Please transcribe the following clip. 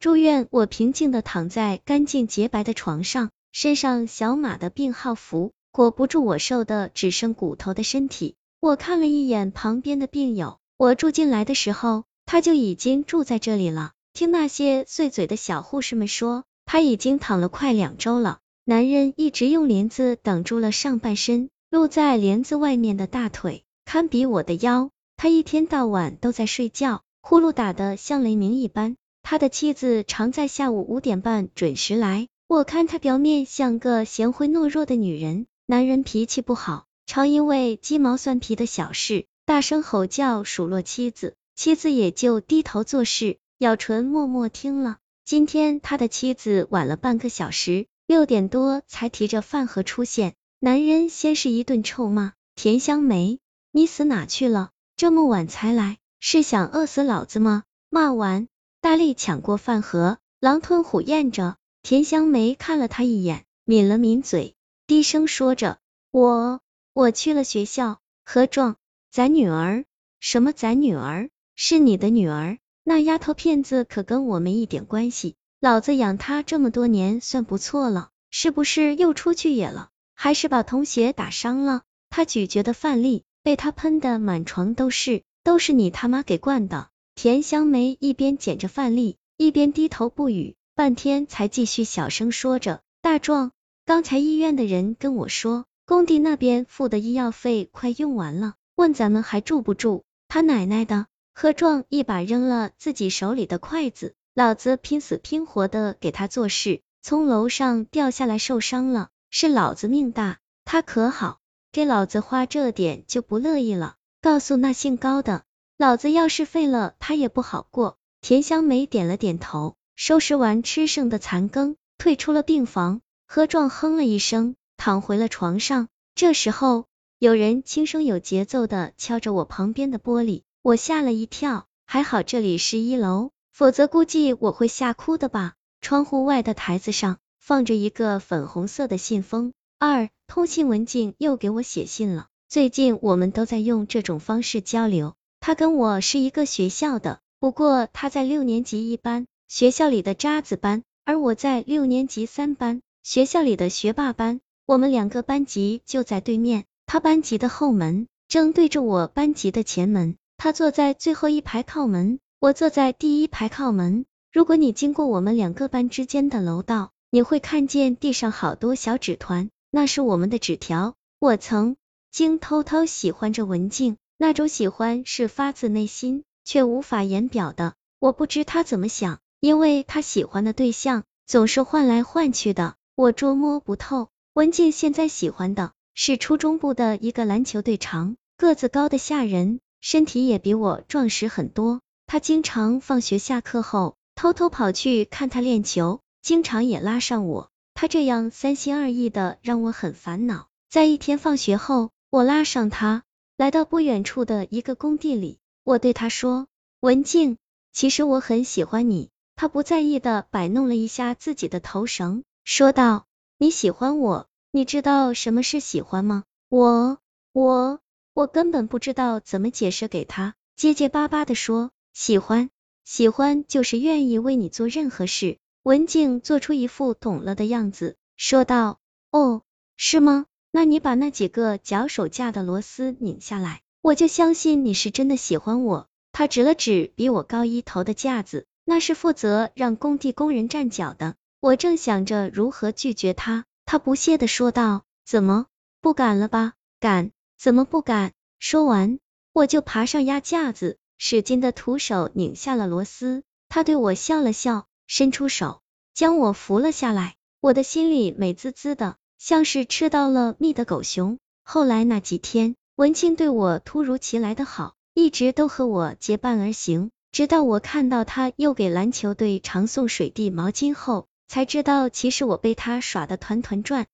住院，我平静的躺在干净洁白的床上，身上小马的病号服裹不住我瘦的只剩骨头的身体。我看了一眼旁边的病友，我住进来的时候，他就已经住在这里了。听那些碎嘴的小护士们说，他已经躺了快两周了。男人一直用帘子挡住了上半身，露在帘子外面的大腿堪比我的腰。他一天到晚都在睡觉，呼噜打得像雷鸣一般。他的妻子常在下午五点半准时来。我看他表面像个贤惠懦弱的女人，男人脾气不好，常因为鸡毛蒜皮的小事大声吼叫数落妻子，妻子也就低头做事，咬唇默默听了。今天他的妻子晚了半个小时，六点多才提着饭盒出现。男人先是一顿臭骂：“田香梅，你死哪去了？这么晚才来，是想饿死老子吗？”骂完。大力抢过饭盒，狼吞虎咽着。田香梅看了他一眼，抿了抿嘴，低声说着：“我我去了学校。”何壮，咱女儿？什么咱女儿？是你的女儿？那丫头片子可跟我没一点关系。老子养她这么多年，算不错了。是不是又出去野了？还是把同学打伤了？他咀嚼的饭粒被他喷的满床都是，都是你他妈给灌的。田香梅一边捡着饭粒，一边低头不语，半天才继续小声说着：“大壮，刚才医院的人跟我说，工地那边付的医药费快用完了，问咱们还住不住？他奶奶的！”何壮一把扔了自己手里的筷子，老子拼死拼活的给他做事，从楼上掉下来受伤了，是老子命大，他可好，给老子花这点就不乐意了，告诉那姓高的。老子要是废了，他也不好过。田香梅点了点头，收拾完吃剩的残羹，退出了病房。何壮哼了一声，躺回了床上。这时候，有人轻声有节奏的敲着我旁边的玻璃，我吓了一跳。还好这里是一楼，否则估计我会吓哭的吧。窗户外的台子上放着一个粉红色的信封。二，通信文静又给我写信了。最近我们都在用这种方式交流。他跟我是一个学校的，不过他在六年级一班，学校里的渣子班，而我在六年级三班，学校里的学霸班。我们两个班级就在对面，他班级的后门正对着我班级的前门，他坐在最后一排靠门，我坐在第一排靠门。如果你经过我们两个班之间的楼道，你会看见地上好多小纸团，那是我们的纸条。我曾经偷偷喜欢着文静。那种喜欢是发自内心，却无法言表的。我不知他怎么想，因为他喜欢的对象总是换来换去的，我捉摸不透。文静现在喜欢的是初中部的一个篮球队长，个子高的吓人，身体也比我壮实很多。他经常放学下课后偷偷跑去看他练球，经常也拉上我。他这样三心二意的让我很烦恼。在一天放学后，我拉上他。来到不远处的一个工地里，我对他说：“文静，其实我很喜欢你。”他不在意的摆弄了一下自己的头绳，说道：“你喜欢我？你知道什么是喜欢吗？”我我我根本不知道怎么解释给他，结结巴巴的说：“喜欢，喜欢就是愿意为你做任何事。”文静做出一副懂了的样子，说道：“哦，是吗？”那你把那几个脚手架的螺丝拧下来，我就相信你是真的喜欢我。他指了指比我高一头的架子，那是负责让工地工人站脚的。我正想着如何拒绝他，他不屑的说道：“怎么不敢了吧？敢？怎么不敢？”说完，我就爬上压架子，使劲的徒手拧下了螺丝。他对我笑了笑，伸出手将我扶了下来。我的心里美滋滋的。像是吃到了蜜的狗熊。后来那几天，文庆对我突如其来的好，一直都和我结伴而行，直到我看到他又给篮球队常送水滴毛巾后，才知道其实我被他耍的团团转。